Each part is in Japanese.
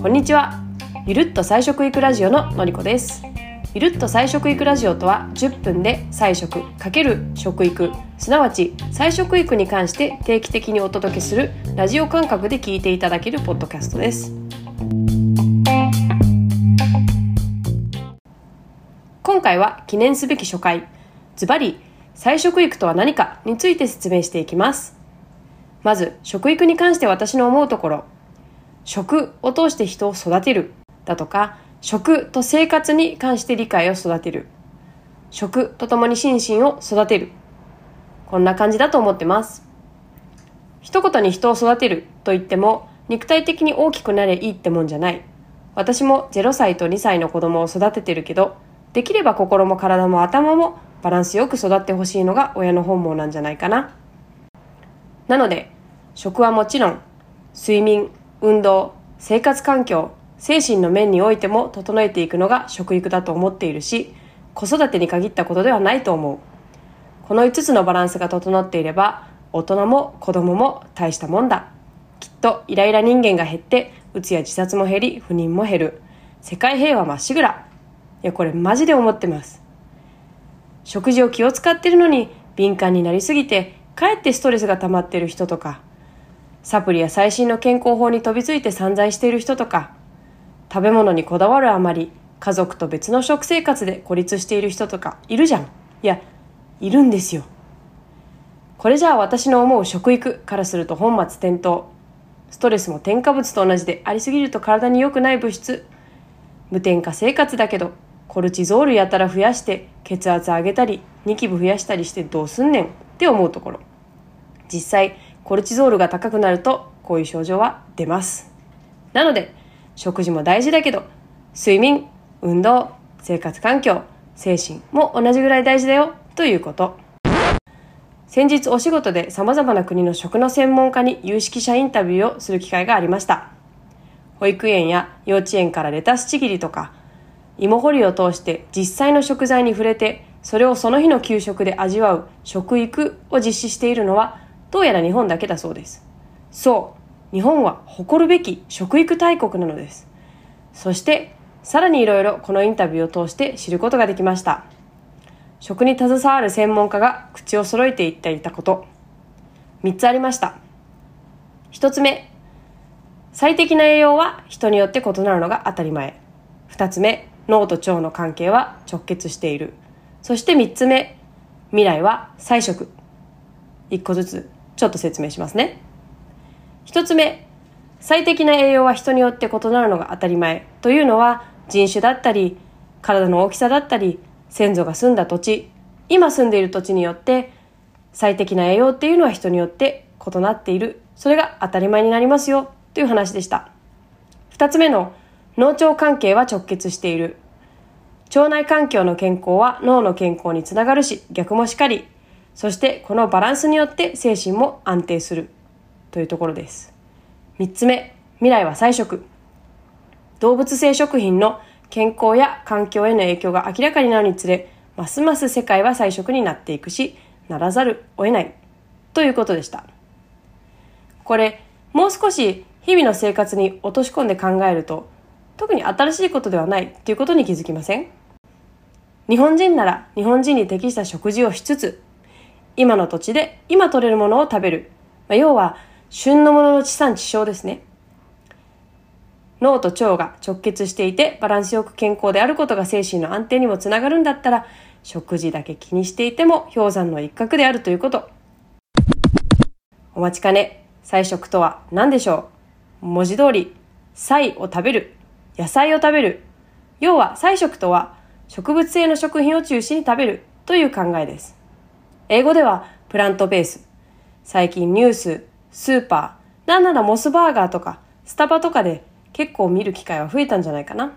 こんにちは。ゆるっと菜食育ラジオののりこです。ゆるっと菜食育ラジオとは10分で菜食×食育。すなわち菜食育に関して定期的にお届けするラジオ感覚で聞いていただけるポッドキャストです。今回は記念すべき初回。ズバリ菜食育とは何かについて説明していきます。まず食育に関して私の思うところ。食を通して人を育てる。だとか食と生活に関して理解を育てる。食とともに心身を育てる。こんな感じだと思ってます。一言に人を育てると言っても肉体的に大きくなれいいってもんじゃない。私も0歳と2歳の子供を育ててるけどできれば心も体も頭もバランスよく育ってほしいのが親の本望なんじゃないかな。なので食はもちろん睡眠運動生活環境精神の面においても整えていくのが食育だと思っているし子育てに限ったことではないと思う。この5つのバランスが整っていれば大人も子供も大したもんだ。きっとイライラ人間が減ってうつや自殺も減り不妊も減る。世界平和まっしぐら。いやこれマジで思ってます。食事を気を使ってるのに敏感になりすぎてかえってストレスが溜まってる人とかサプリや最新の健康法に飛びついて散財している人とか食べ物にこだわるあまり家族と別の食生活で孤立している人とかいるじゃん。いやいるんですよ。これじゃあ私の思う食育からすると本末転倒。ストレスも添加物と同じでありすぎると体に良くない物質。無添加生活だけどコルチゾールやたら増やして血圧上げたりニキビ増やしたりしてどうすんねんって思うところ。実際コルチゾールが高くなるとこういう症状は出ます。なので食事も大事だけど睡眠運動生活環境精神も同じぐらい大事だよということ。先日お仕事で様々な国の食の専門家に有識者インタビューをする機会がありました。保育園や幼稚園からレタスちぎりとか芋掘りを通して実際の食材に触れてそれをその日の給食で味わう食育を実施しているのはどうやら日本だけだそうです。そう。日本は誇るべき食育大国なのです。そしてさらにいろいろこのインタビューを通して知ることができました。食に携わる専門家が口を揃えて言っていたこと。3つありました。1つ目。最適な栄養は人によって異なるのが当たり前。2つ目。脳と腸の関係は直結している。そして3つ目未来は菜食。1個ずつちょっと説明しますね。1つ目最適な栄養は人によって異なるのが当たり前。というのは人種だったり体の大きさだったり先祖が住んだ土地。今住んでいる土地によって最適な栄養っていうのは人によって異なっている。それが当たり前になりますよ。という話でした。2つ目の脳腸関係は直結している。腸内環境の健康は脳の健康につながるし逆もしかり。そしてこのバランスによって精神も安定する。というところです。3つ目未来は菜食。動物性食品の健康や環境への影響が明らかになるにつれますます世界は菜食になっていくしならざるを得ない。ということでした。これもう少し日々の生活に落とし込んで考えると特に新しいことではないということに気づきません？日本人なら日本人に適した食事をしつつ今の土地で今取れるものを食べる、まあ、要は旬のものの地産地消ですね。脳と腸が直結していてバランスよく健康であることが精神の安定にもつながるんだったら食事だけ気にしていても氷山の一角であるということ。お待ちかね。菜食とは何でしょう？文字通り菜を食べる。野菜を食べる。要は菜食とは植物性の食品を中心に食べる。という考えです。英語ではプラントベース最近ニューススーパーなんならモスバーガーとかスタバとかで結構見る機会は増えたんじゃないかな。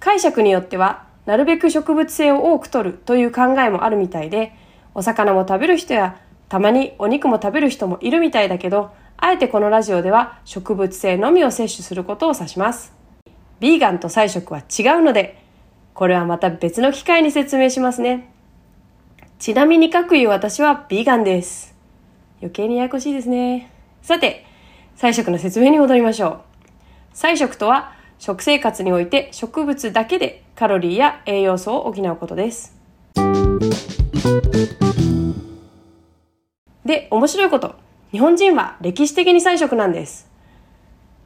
解釈によっては、なるべく植物性を多く取る。という考えもあるみたいで、お魚も食べる人や、たまにお肉も食べる人もいるみたいだけど、あえてこのラジオでは植物性のみを摂取することを指します。ビーガンと菜食は違うので、これはまた別の機会に説明しますね。ちなみに各言う私はビーガンです。余計にややこしいですね。さて、菜食の説明に戻りましょう。菜食とは、食生活において植物だけでカロリーや栄養素を補うことです。で、面白いこと。日本人は歴史的に菜食なんです。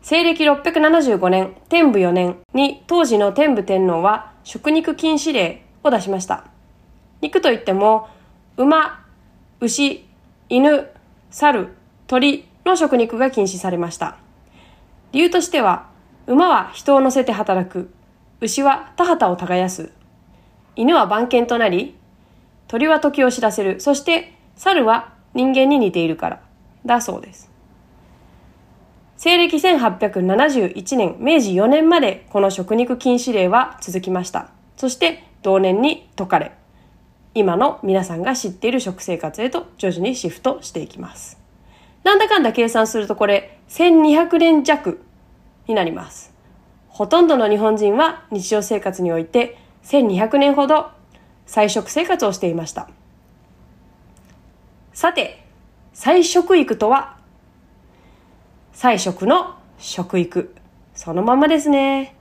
西暦675年、天武4年に当時の天武天皇は食肉禁止令を出しました。肉といっても、馬、牛、犬、猿、鳥の食肉が禁止されました。理由としては、馬は人を乗せて働く、牛は田畑を耕す、犬は番犬となり、鳥は時を知らせる、そして猿は人間に似ているから、だそうです。西暦1871年、明治4年までこの食肉禁止令は続きました。そして同年に解かれ、今の皆さんが知っている食生活へと徐々にシフトしていきます。なんだかんだ計算するとこれ1200年弱になります。ほとんどの日本人は日常生活において1200年ほど菜食生活をしていました。さて、菜食育とは？菜食の食育。そのままですね。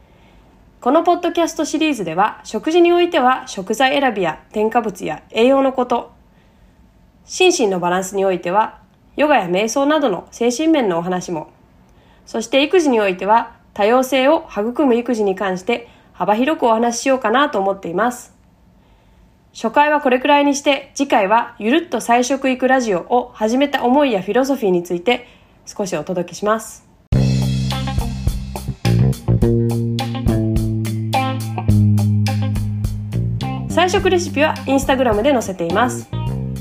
このポッドキャストシリーズでは食事においては食材選びや添加物や栄養のこと、心身のバランスにおいてはヨガや瞑想などの精神面のお話も、そして育児においては多様性を育む育児に関して幅広くお話ししようかなと思っています。初回はこれくらいにして次回はゆるっと菜食育ラジオを始めた思いやフィロソフィーについて少しお届けします。菜食レシピはインスタグラムで載せています。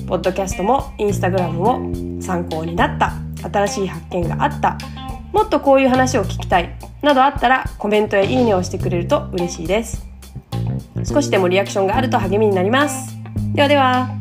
ポッドキャストもインスタグラムも参考になった、新しい発見があった、もっとこういう話を聞きたい、などあったらコメントやいいねをしてくれると嬉しいです。少しでもリアクションがあると励みになります。ではでは。